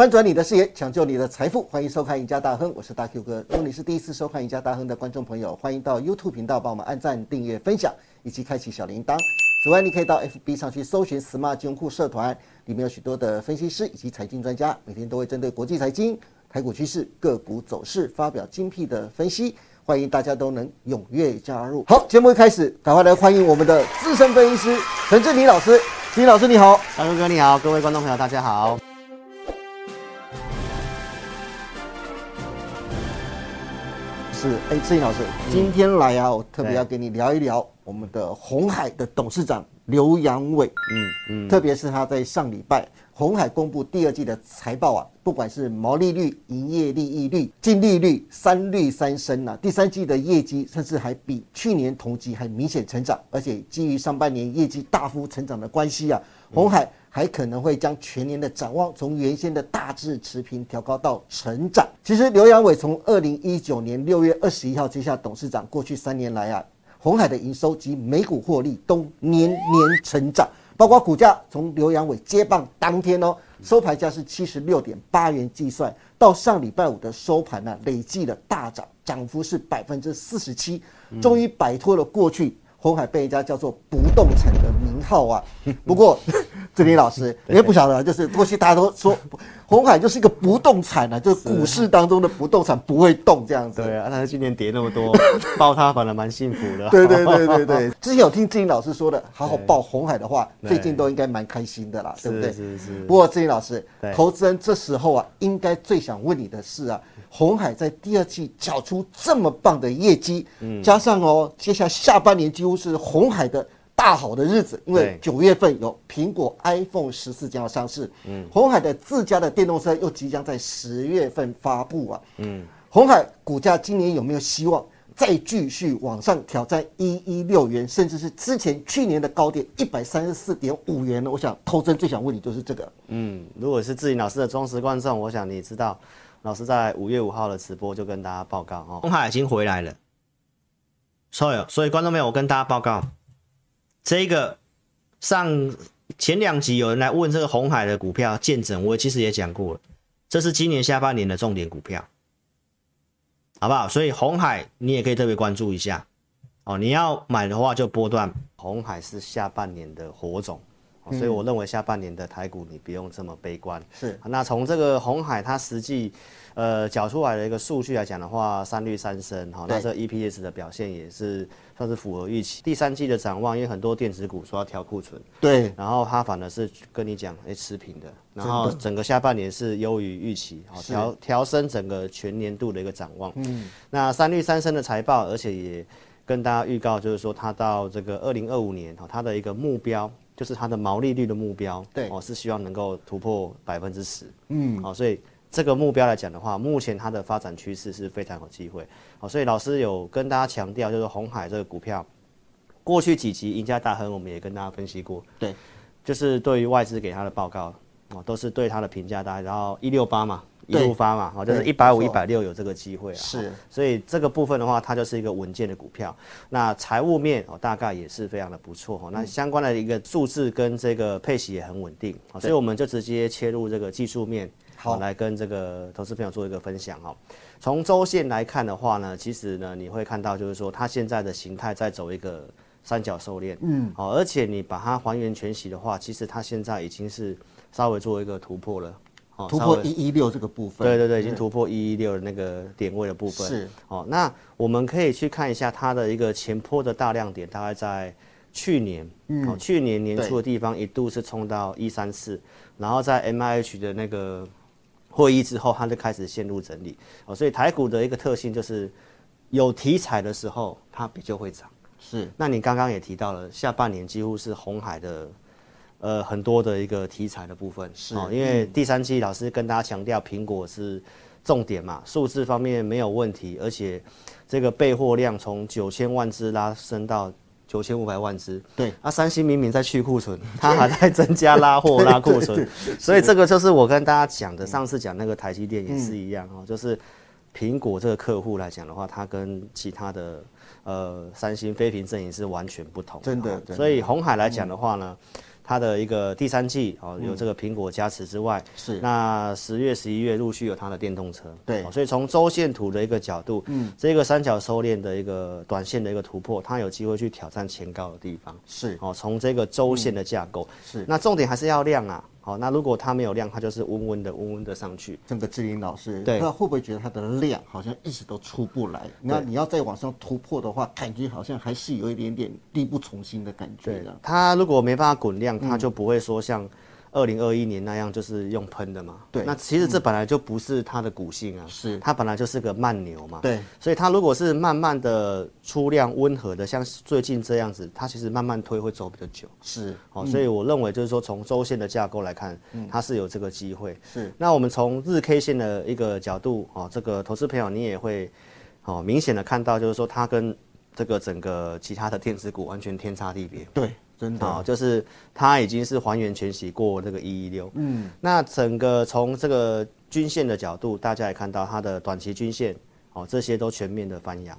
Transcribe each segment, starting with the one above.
翻转你的视野，抢救你的财富，欢迎收看《赢家大亨》，我是大 Q 哥。如果你是第一次收看《赢家大亨》的观众朋友，欢迎到 YouTube 频道帮我们按赞、订阅、分享，以及开启小铃铛。此外，你可以到 FB 上去搜寻 “Smart 金融库社团”，里面有许多的分析师以及财经专家，每天都会针对国际财经、台股趋势、个股走势发表精辟的分析。欢迎大家都能踊跃加入。好，节目一开始，赶快来欢迎我们的资深分析师陈志林老师。志林老师你好，大哥哥你好，各位观众朋友大家好。是，哎，志林老师，今天来啊，我特别要跟你聊一聊我们的红海的董事长刘扬伟。嗯嗯，特别是他在上礼拜。红海公布第二季的财报啊，不管是毛利率、营业利益率、净利率，三率三升呐。第三季的业绩甚至还比去年同期还明显成长，而且基于上半年业绩大幅成长的关系啊，红海还可能会将全年的展望从原先的大致持平调高到成长。其实刘阳伟从二零一九年六月二十一号接下董事长，过去三年来啊，红海的营收及每股获利都年年成长。包括股价从刘阳伟接棒当天哦，收盘价是七十六点八元计算，到上礼拜五的收盘呢，累计的大涨，涨幅是百分之四十七，终于摆脱了过去。红海被人家叫做不动产的名号啊，不过志林老师也不晓得，就是过去大家都说红海就是一个不动产啊，就是股市当中的不动产不会动这样子。对啊，但是今年跌那么多，抱它反而蛮幸福的。对对对对对，之前有听志林老师说的，好好抱红海的话，最近都应该蛮开心的啦，对不对？是是。不过志林老师，投资人这时候啊，应该最想问你的是啊。红海在第二季缴出这么棒的业绩，嗯，加上哦，接下来下半年几乎是红海的大好的日子，因为九月份有苹果 iPhone 十四将要上市，嗯，红海的自家的电动车又即将在十月份发布啊，嗯，红海股价今年有没有希望再继续往上挑战一一六元，甚至是之前去年的高点一百三十四点五元呢？我想投资人最想问你就是这个，嗯，如果是志颖老师的忠实观众，我想你知道。老师在五月五号的直播就跟大家报告哦，红海已经回来了。所以，所以观众朋友，我跟大家报告，这个上前两集有人来问这个红海的股票见证，我其实也讲过了，这是今年下半年的重点股票，好不好？所以红海你也可以特别关注一下哦。你要买的话就波段，红海是下半年的火种。所以我认为下半年的台股你不用这么悲观。是，那从这个红海它实际，呃，缴出来的一个数据来讲的话，三率三升，哈，那这 EPS 的表现也是算是符合预期。第三季的展望，因为很多电子股说要调库存，对，然后它反而是跟你讲，哎，持平的，然后整个下半年是优于预期，好，调调升整个全年度的一个展望。嗯，那三率三升的财报，而且也跟大家预告，就是说它到这个二零二五年，哈，它的一个目标。就是它的毛利率的目标，对，哦，是希望能够突破百分之十，嗯，哦，所以这个目标来讲的话，目前它的发展趋势是非常有机会，好，所以老师有跟大家强调，就是红海这个股票，过去几集赢家大亨我们也跟大家分析过，对，就是对于外资给他的报告，哦，都是对他的评价大，然后一六八嘛。一路发嘛，哦，就是一百五、一百六有这个机会啊。是，所以这个部分的话，它就是一个稳健的股票。那财务面哦，大概也是非常的不错哈。那相关的一个数字跟这个配息也很稳定，所以我们就直接切入这个技术面，好来跟这个投资朋友做一个分享哈。从周线来看的话呢，其实呢你会看到就是说它现在的形态在走一个三角收敛，嗯，好，而且你把它还原全息的话，其实它现在已经是稍微做一个突破了。突破一一六这个部分，对对对，已经突破一一六的那个点位的部分。是哦，那我们可以去看一下它的一个前坡的大量点，大概在去年，哦，去年年初的地方一度是冲到一三四，然后在 M I H 的那个会议之后，它就开始陷入整理。哦，所以台股的一个特性就是有题材的时候，它比较会涨。是，那你刚刚也提到了，下半年几乎是红海的。呃，很多的一个题材的部分是，因为第三期老师跟大家强调，苹果是重点嘛，数字方面没有问题，而且这个备货量从九千万只拉升到九千五百万只。对，啊，三星明明在去库存，它还在增加拉货拉库存，所以这个就是我跟大家讲的，上次讲那个台积电也是一样哦，就是苹果这个客户来讲的话，它跟其他的呃三星非屏阵营是完全不同，真的。所以红海来讲的话呢。它的一个第三季哦，有这个苹果加持之外，是。那十月、十一月陆续有它的电动车，对。哦所以从周线图的一个角度，嗯，这个三角收敛的一个短线的一个突破，它有机会去挑战前高的地方，是。哦，从这个周线的架构，是。那重点还是要量啊，好，那如果它没有量，它就是温温的、温温的上去，这个志林老师，对那会不会觉得它的量好像一直都出不来？那你要再往上突破的话，感觉好像还是有一点点力不从心的感觉的。它如果没办法滚量，它就不会说像二零二一年那样就是用喷的嘛。对那其实这本来就不是它的股性啊，是它本来就是个慢牛嘛。对，所以它如果是慢慢的出量温和的，像最近这样子，它其实慢慢推会走比较久。是哦，所以我认为就是说，从周线的架构来看，它是有这个机会。是那我们从日 K 线的一个角度，哦，这个投资朋友你也会，哦，明显的看到，就是说它跟这个整个其他的电子股完全天差地别。对，真的、啊、就是它已经是还原全息过那个一一六。嗯，那整个从这个均线的角度，大家也看到它的短期均线，哦，这些都全面的翻扬。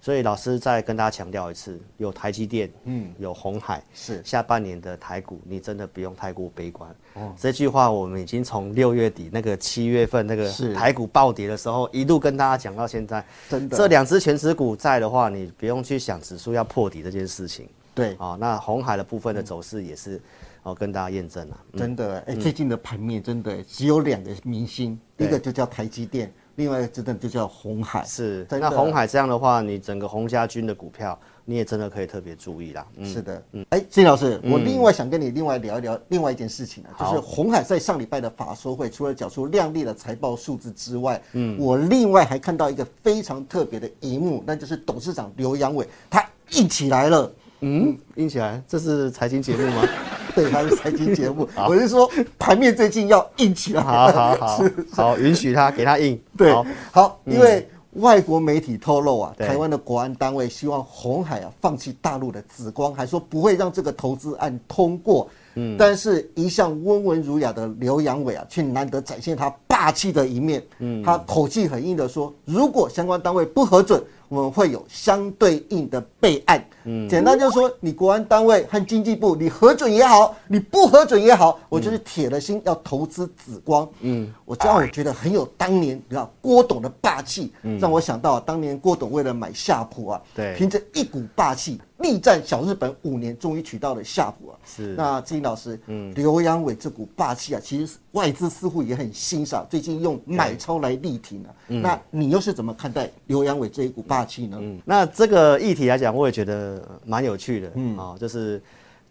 所以老师再跟大家强调一次，有台积电，嗯，有红海，是下半年的台股，你真的不用太过悲观。哦，这句话我们已经从六月底那个七月份那个是台股暴跌的时候，一路跟大家讲到现在。真的这两只全指股在的话，你不用去想指数要破底这件事情。对，哦，那红海的部分的走势也是，哦，跟大家验证了。真的哎、最近的盘面真的只有两个明星，第一个就叫台积电，另外一个真的就叫红海。是，那红海。这样的话，你整个红家军的股票，你也真的可以特别注意啦。嗯，是的，嗯。哎，金老师，我另外想跟你另外聊一聊另外一件事情啊，就是好。红海在上礼拜的法说会，除了缴出亮丽的财报数字之外，嗯，我另外还看到一个非常特别的一幕，那就是董事长刘阳伟他一起来了。嗯，硬起来，这是财经节目吗？对，它是财经节目，我是说盘面最近要硬起来。好好好，好，允许他，给他硬。对好，好，因为外国媒体透露啊，台湾的国安单位希望红海啊放弃大陆的紫光，还说不会让这个投资案通过。嗯，但是一向温文儒雅的刘阳伟啊，却难得展现他霸气的一面。嗯，他口气很硬的说，如果相关单位不核准，我们会有相对应的备案。嗯，简单就是说，你国安单位和经济部，你核准也好，你不核准也好，我就是铁了心要投资紫光。嗯，我这样我觉得很有当年你知道郭董的霸气，让我想到、当年郭董为了买夏普啊，对凭着一股霸气力战小日本五年，终于取到了下普啊。是那志英老师，嗯，刘阳伟这股霸气啊，其实外资似乎也很欣赏，最近用买超来力挺啊。那你又是怎么看待刘阳伟这一股霸气呢？嗯，那这个议题来讲，我也觉得呃蛮有趣的。嗯，啊、就是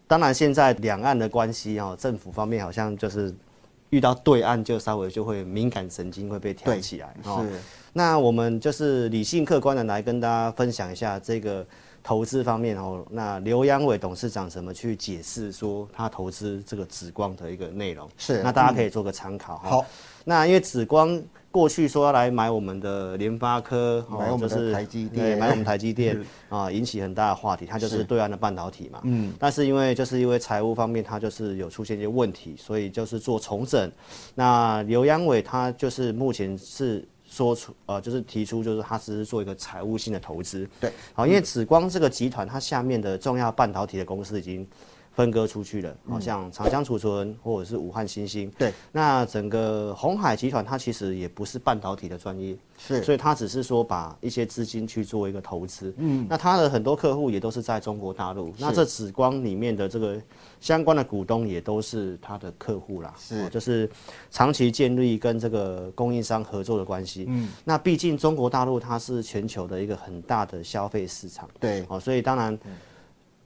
当然现在两岸的关系啊、政府方面好像就是遇到对岸就稍微就会敏感神经会被挑起来。是那我们就是理性客观的来跟大家分享一下这个投资方面哦。那刘阳伟董事长怎么去解释说他投资这个紫光的一个内容？是那大家可以做个参考哈。好，那因为紫光过去说要来买我们的联发科，哦买我们的就是台积电对买我们台积电 啊，引起很大的话题。它就是是对岸的半导体嘛，嗯，但是因为就是因为财务方面它就是有出现一些问题，所以就是做重整。那刘阳伟他就是目前是。说出呃，就是提出，就是他只是做一个财务性的投资，对，好，因为紫光这个集团，它下面的重要半导体的公司已经分割出去了，好、像长江储存或者是武汉新兴，对，那整个红海集团它其实也不是半导体的专业，是。所以它只是说把一些资金去做一个投资，嗯，那它的很多客户也都是在中国大陆，那这紫光里面的这个相关的股东也都是它的客户啦，是。哦就是长期建立跟这个供应商合作的关系，嗯，那毕竟中国大陆它是全球的一个很大的消费市场，对，哦，所以当然。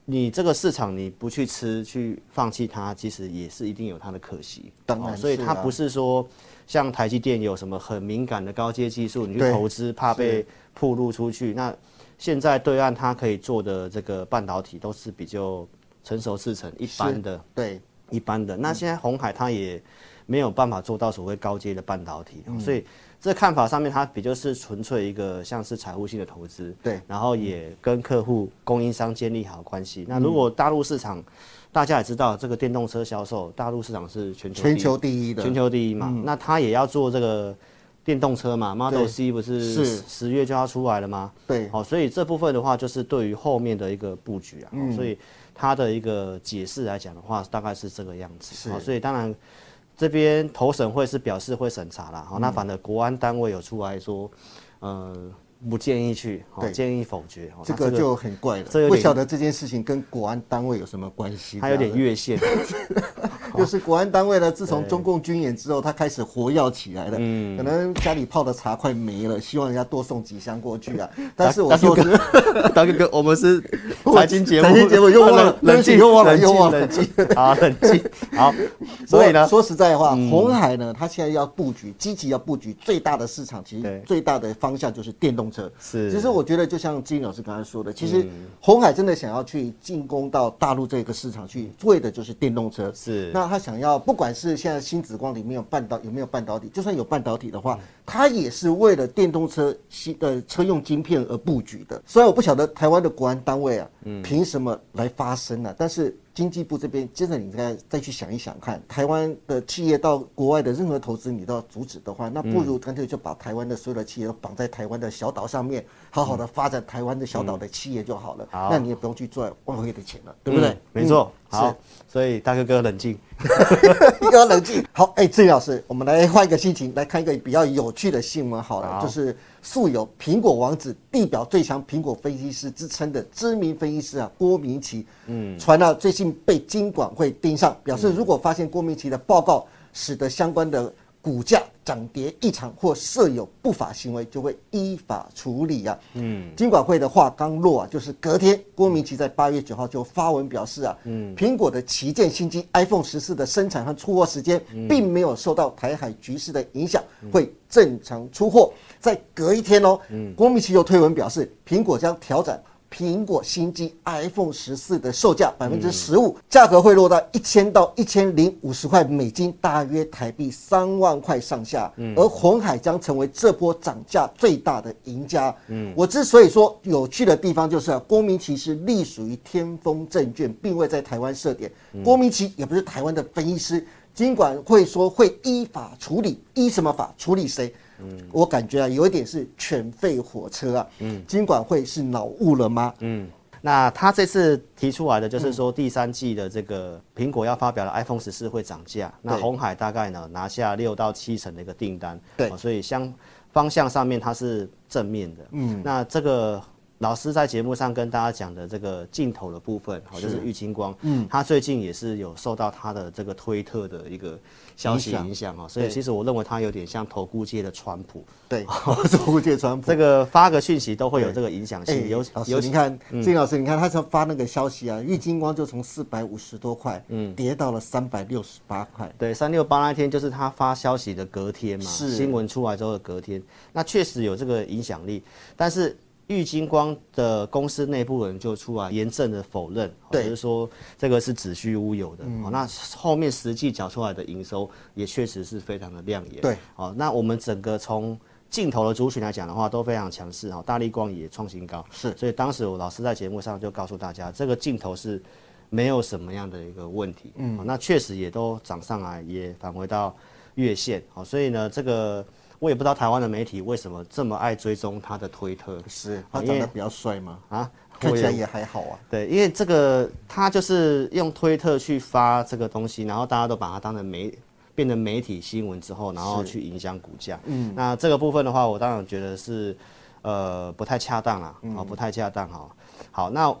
你这个市场你不去吃，去放弃它，其实也是一定有它的可惜。当然哦所以它不是说像台积电有什么很敏感的高阶技术，你去投资怕被铺露出去。那现在对岸它可以做的这个半导体都是比较成熟制成一般的，对，一般的。那现在红海它也没有办法做到所谓高阶的半导体，嗯所以这看法上面它比较是纯粹一个像是财务性的投资，对。然后也跟客户供应商建立好关系。那如果大陆市场，大家也知道这个电动车销售，大陆市场是全球全球第一的，全球第一嘛，那他也要做这个电动车嘛，Model C 不是是。十十月就要出来了吗？对，好，所以这部分的话，就是对于后面的一个布局啊，嗯。所以它的一个解释来讲的话，大概是这个样子。是。好，所以当然这边投审会是表示会审查啦。好，那反正国安单位有出来说，呃，不建议去，好建议否决。这个就很怪了，不晓得这件事情跟国安单位有什么关系？他有点越线。就是国安单位呢，自从中共军演之后，他开始活跃起来了。嗯，可能家里泡的茶快没了，希望人家多送几箱过去啊。但是我说是，大哥哥，我们是 财经节目，财经节目又忘了 冷静，又忘了又忘了。冷静，好，冷静，好。所以呢，说实在话，红海呢，它现在要布局，积极要布局最大的市场，其实最大的方向就是电动车。是。其实我觉得就像金老师刚才说的，其实红海真的想要去进攻到大陆这个市场去，为的就是电动车。是。那他想要，不管是现在新紫光里面有半导有没有半导体，就算有半导体的话，它也是为了电动车新的车用晶片而布局的。虽然我不晓得台湾的国安单位啊，凭什么来发声呢、但是经济部这边，接着你再再去想一想看，台湾的企业到国外的任何投资你都要阻止的话，那不如干脆就把台湾的所有的企业都绑在台湾的小岛上面，好好的发展台湾的小岛的企业就好了。好那你也不用去赚外汇的钱了，对不对？嗯没错。嗯好，所以大哥哥冷静。要冷静。好，哎，郑老师，我们来换一个心情，来看一个比较有趣的新闻好了，好就是素有“苹果王子”、地表最强苹果分析师之称的知名分析师啊，郭明奇，嗯，传到最近被金管会盯上，表示如果发现郭明奇的报告使得相关的股价涨跌异常或设有不法行为，就会依法处理啊。嗯，金管会的话刚落啊，就是隔天，郭明奇在八月九号就发文表示啊，嗯，苹果的旗舰新机 iPhone 十四的生产和出货时间，并没有受到台海局势的影响，会正常出货。在隔一天哦，郭明奇又推文表示，苹果将调整。苹果新机 iPhone 十四的售价百分之十五，价格会落到一千到一千零五十块美金，大约台币三万块上下。而红海将成为这波涨价最大的赢家。嗯，我之所以说有趣的地方就是啊，郭明奇是隶属于天风证券，并未在台湾设点。郭明奇也不是台湾的分析师，尽管会说会依法处理，依什么法处理谁？我感觉啊，有一点是犬吠火车啊。嗯，金管会是脑雾了吗？嗯，那他这次提出来的就是说，第三季的这个苹果要发表的 iPhone 十四会涨价，那对红海大概呢拿下六到七成的一个订单，对哦所以相方向上面它是正面的。嗯，那这个。老师在节目上跟大家讲的这个镜头的部分，好，就是玉金光，嗯，他最近也是有受到他的这个推特的一个消息影响。啊，所以其实我认为他有点像投顾界的川普，对，投顾界川普。这个发个讯息都会有这个影响哎性，尤老师，尤你看，金老师，你看他才发那个消息啊，玉金光就从四百五十多块，嗯，跌到了三百六十八块。对，三六八那天就是他发消息的隔天嘛，是。新闻出来之后的隔天，那确实有这个影响力，但是。玉金光的公司内部人就出来严正的否认，就是说这个是子虚乌有的。哦，那后面实际缴出来的营收也确实是非常的亮眼。对，哦，那我们整个从镜头的族群来讲的话，都非常强势哈，大力光也创新高。是所以当时我老师在节目上就告诉大家，这个镜头是没有什么样的一个问题。嗯，那确实也都涨上来，也返回到月线。好，所以呢，这个我也不知道台湾的媒体为什么这么爱追踪他的推特。是他长得比较帅吗？啊，看起来也也还好啊。对，因为这个他就是用推特去发这个东西，然后大家都把它当成媒变成媒体新闻之后，然后去影响股价。嗯，那这个部分的话，我当然觉得是呃不太恰当啦，哦不太恰当哈。好，那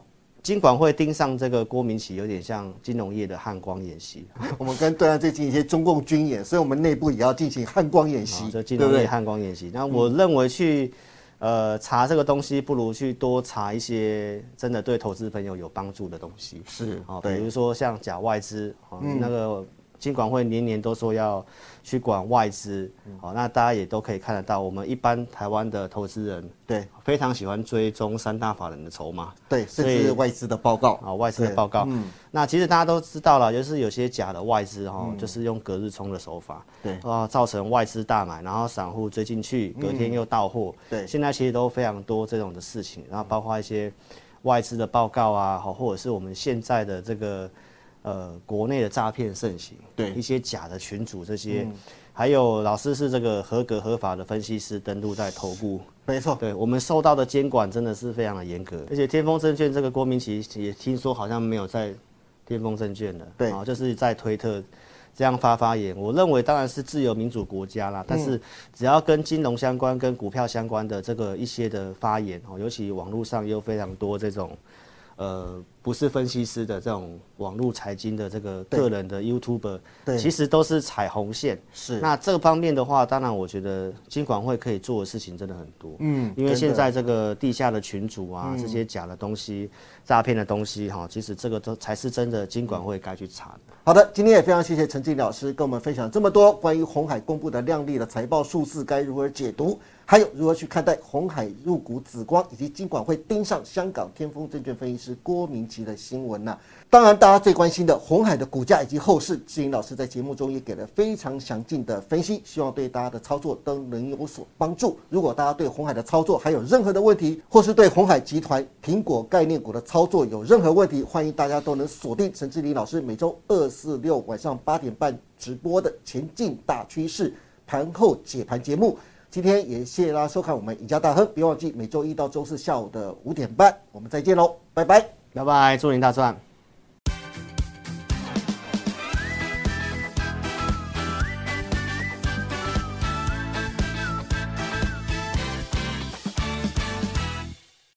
金管会盯上这个郭明奇，有点像金融业的汉光演习，我们跟对岸最近一些中共军演，所以我们内部也要进行汉光演习，啊，这金？融业汉光演习。那我认为去呃查这个东西，不如去多查一些真的对投资朋友有帮助的东西。是啊，比如说像假外资，啊，那个金管会年年都说要去管外资，好，那大家也都可以看得到，我们一般台湾的投资人对非常喜欢追踪三大法人的筹码。对，甚至外资的报告啊，外资的报告。嗯那其实大家都知道了，就是有些假的外资哈，就是用隔日冲的手法，对啊，造成外资大买，然后散户追进去，隔天又到货。对现在其实都非常多这种的事情，然后包括一些外资的报告啊，好，或者是我们现在的这个呃国内的诈骗盛行，对一些假的群主这些。还有老师是这个合格合法的分析师，登录在头部。没错，对我们受到的监管真的是非常的严格，而且天风证券这个郭明奇也听说好像没有在天风证券了，对啊，就是在推特这样发发言。我认为当然是自由民主国家啦，但是只要跟金融相关、跟股票相关的这个一些的发言哦，尤其网络上又非常多这种。呃，不是分析师的这种网络财经的这个个人的 YouTuber，对其实都是踩红线。是那这个方面的话，当然我觉得金管会可以做的事情真的很多。嗯因为现在这个地下的群主啊，这些假的东西、诈骗的东西哈，其实这个都才是真的金管会该去查的。好的，今天也非常谢谢陈静老师跟我们分享这么多关于红海公布的亮丽的财报数字该如何解读，还有如何去看待红海入股紫光以及金管会盯上香港天风证券分析师郭明奇的新闻呐、当然，大家最关心的红海的股价以及后市，志颖老师在节目中也给了非常详尽的分析，希望对大家的操作都能有所帮助。如果大家对红海的操作还有任何的问题，或是对红海集团苹果概念股的操作有任何问题，欢迎大家都能锁定陈志林老师每周二、四、六晚上八点半直播的《前进大趋势》盘后解盘节目。今天也谢谢大家收看我们赢家大亨，别忘记每周一到周四下午的五点半，我们再见喽，拜拜。拜拜，祝您大赚！